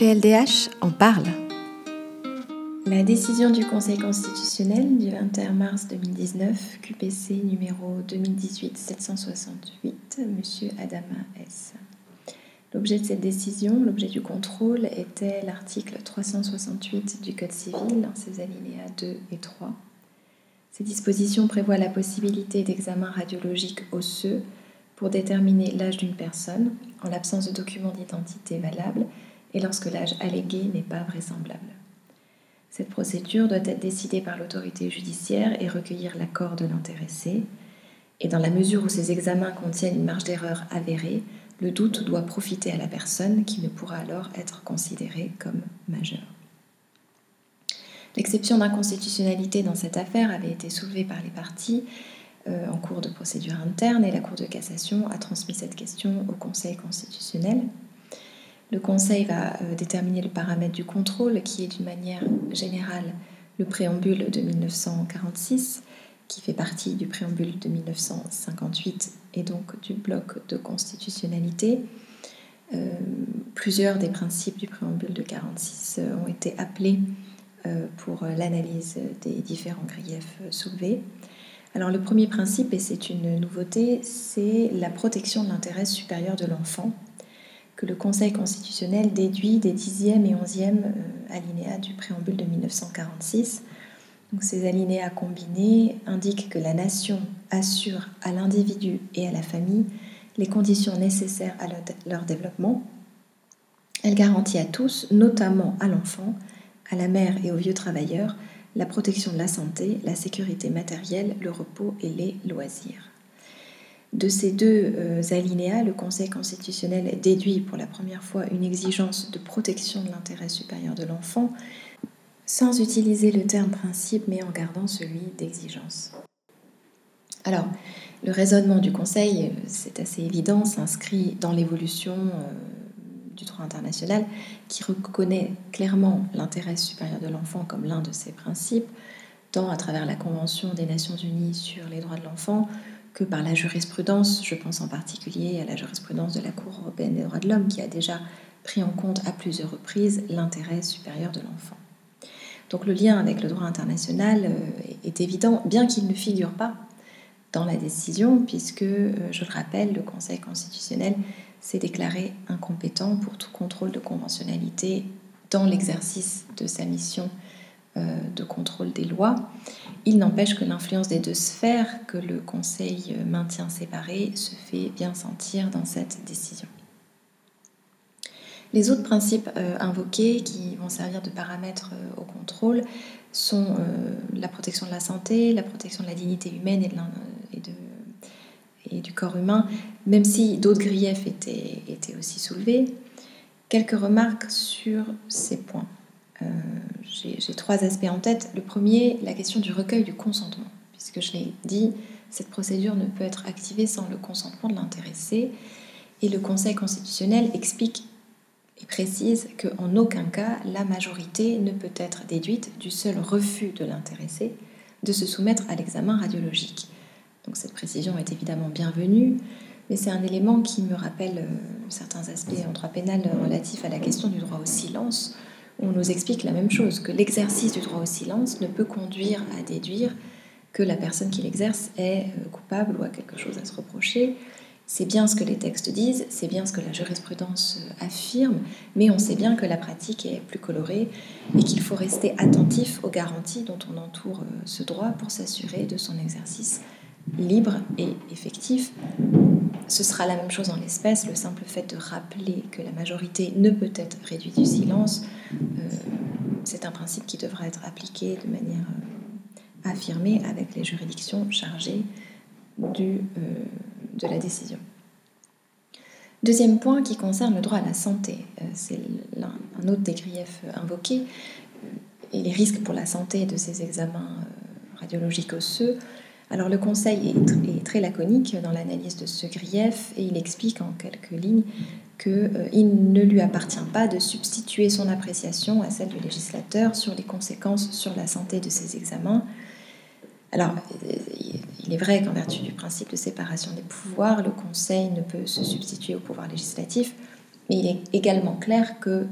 PLDH en parle. La décision du Conseil constitutionnel du 21 mars 2019, QPC numéro 2018-768, M. Adama S. L'objet de cette décision, l'objet du contrôle, était l'article 368 du Code civil, en ses alinéas 2 et 3. Ces dispositions prévoient la possibilité d'examen radiologique osseux pour déterminer l'âge d'une personne en l'absence de documents d'identité valables et lorsque l'âge allégué n'est pas vraisemblable. Cette procédure doit être décidée par l'autorité judiciaire et recueillir l'accord de l'intéressé. Et dans la mesure où ces examens contiennent une marge d'erreur avérée, le doute doit profiter à la personne qui ne pourra alors être considérée comme majeure. L'exception d'inconstitutionnalité dans cette affaire avait été soulevée par les parties euh, en cours de procédure interne et la Cour de cassation a transmis cette question au Conseil constitutionnel. Le Conseil va euh, déterminer le paramètre du contrôle, qui est d'une manière générale le préambule de 1946, qui fait partie du préambule de 1958 et donc du bloc de constitutionnalité. Euh, plusieurs des principes du préambule de 46 euh, ont été appelés pour l'analyse des différents griefs soulevés. Alors le premier principe, et c'est une nouveauté, c'est la protection de l'intérêt supérieur de l'enfant que le Conseil constitutionnel déduit des 10e et 11e euh, alinéas du préambule de 1946. Donc, ces alinéas combinés indiquent que la nation assure à l'individu et à la famille les conditions nécessaires à leur développement. Elle garantit à tous, notamment à l'enfant, à la mère et aux vieux travailleurs, la protection de la santé, la sécurité matérielle, le repos et les loisirs. De ces deux euh, alinéas, le Conseil constitutionnel déduit pour la première fois une exigence de protection de l'intérêt supérieur de l'enfant, sans utiliser le terme principe, mais en gardant celui d'exigence. Alors, le raisonnement du Conseil, c'est assez évident, s'inscrit dans l'évolution euh, du droit international qui reconnaît clairement l'intérêt supérieur de l'enfant comme l'un de ses principes, tant à travers la Convention des Nations Unies sur les droits de l'enfant que par la jurisprudence. Je pense en particulier à la jurisprudence de la Cour européenne des droits de l'homme qui a déjà pris en compte à plusieurs reprises l'intérêt supérieur de l'enfant. Donc le lien avec le droit international euh, est évident, bien qu'il ne figure pas dans la décision, puisque, euh, je le rappelle, le Conseil constitutionnel s'est déclaré incompétent pour tout contrôle de conventionnalité dans l'exercice de sa mission de contrôle des lois. Il n'empêche que l'influence des deux sphères que le Conseil maintient séparées se fait bien sentir dans cette décision. Les autres principes euh, invoqués qui vont servir de paramètres euh, au contrôle sont la protection de la santé, la protection de la dignité humaine et, du corps humain, même si d'autres griefs étaient aussi soulevés. Quelques remarques sur ces points. Euh, j'ai trois aspects en tête. Le premier, la question du recueil du consentement. Puisque je l'ai dit, cette procédure ne peut être activée sans le consentement de l'intéressé. Et le Conseil constitutionnel explique et précise qu'en aucun cas la majorité ne peut être déduite du seul refus de l'intéressé de se soumettre à l'examen radiologique. Donc cette précision est évidemment bienvenue, mais c'est un élément qui me rappelle euh, certains aspects en droit pénal relatifs à la question du droit au silence, on nous explique la même chose, que l'exercice du droit au silence ne peut conduire à déduire que la personne qui l'exerce est euh, coupable ou a quelque chose à se reprocher. C'est bien ce que les textes disent, c'est bien ce que la jurisprudence euh, affirme, mais on sait bien que la pratique est plus colorée et qu'il faut rester attentif aux garanties dont on entoure euh, ce droit pour s'assurer de son exercice libre et effectif. Ce sera la même chose en l'espèce, le simple fait de rappeler que la majorité ne peut être réduite du silence, euh, c'est un principe qui devra être appliqué de manière euh, affirmée avec les juridictions chargées euh, de la décision. Deuxième point qui concerne le droit à la santé, c'est un autre des griefs invoqués, et les risques pour la santé de ces examens radiologiques osseux alors le Conseil est, très laconique dans l'analyse de ce grief et il explique en quelques lignes qu'il euh, ne lui appartient pas de substituer son appréciation à celle du législateur sur les conséquences sur la santé de ces examens. Alors, euh, il est vrai qu'en vertu du principe de séparation des pouvoirs, le Conseil ne peut se substituer au pouvoir législatif, mais il est également clair que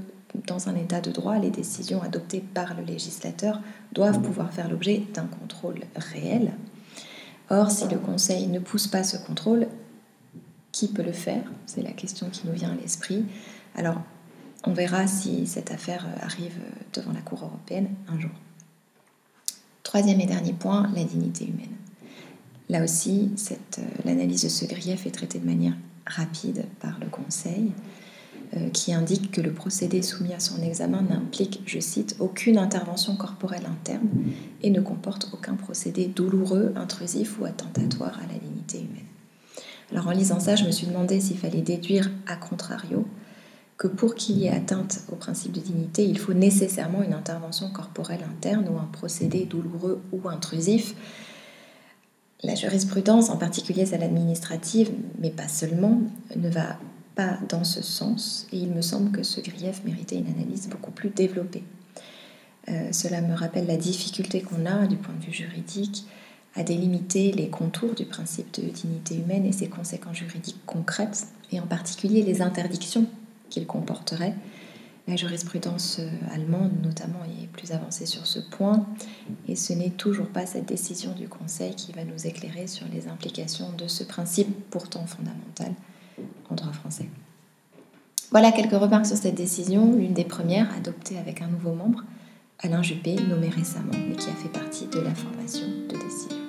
dans un état de droit, les décisions adoptées par le législateur doivent pouvoir faire l'objet d'un contrôle réel. Or, si le Conseil ne pousse pas ce contrôle, qui peut le faire? C'est la question qui nous vient à l'esprit. Alors, on verra si cette affaire arrive devant la Cour européenne un jour. Troisième et dernier point, la dignité humaine. Là aussi, euh, l'analyse de ce grief est traitée de manière rapide par le Conseil, euh, qui indique que le procédé soumis à son examen n'implique, je cite, aucune intervention corporelle interne et ne comporte aucun procédé douloureux, intrusif ou attentatoire à la dignité humaine. Alors en lisant ça, je me suis demandé s'il fallait déduire à contrario que pour qu'il y ait atteinte au principe de dignité, il faut nécessairement une intervention corporelle interne ou un procédé douloureux ou intrusif. La jurisprudence, en particulier celle administrative, mais pas seulement, ne va pas dans ce sens et il me semble que ce grief méritait une analyse beaucoup plus développée. Euh, cela me rappelle la difficulté qu'on a du point de vue juridique à délimiter les contours du principe de dignité humaine et ses conséquences juridiques concrètes, et en particulier les interdictions qu'il comporterait. La jurisprudence euh, allemande, notamment, est plus avancée sur ce point, et ce n'est toujours pas cette décision du Conseil qui va nous éclairer sur les implications de ce principe pourtant fondamental en français. Voilà quelques remarques sur cette décision, l'une des premières adoptée avec un nouveau membre, Alain Juppé, nommé récemment, mais qui a fait partie de la formation de décision.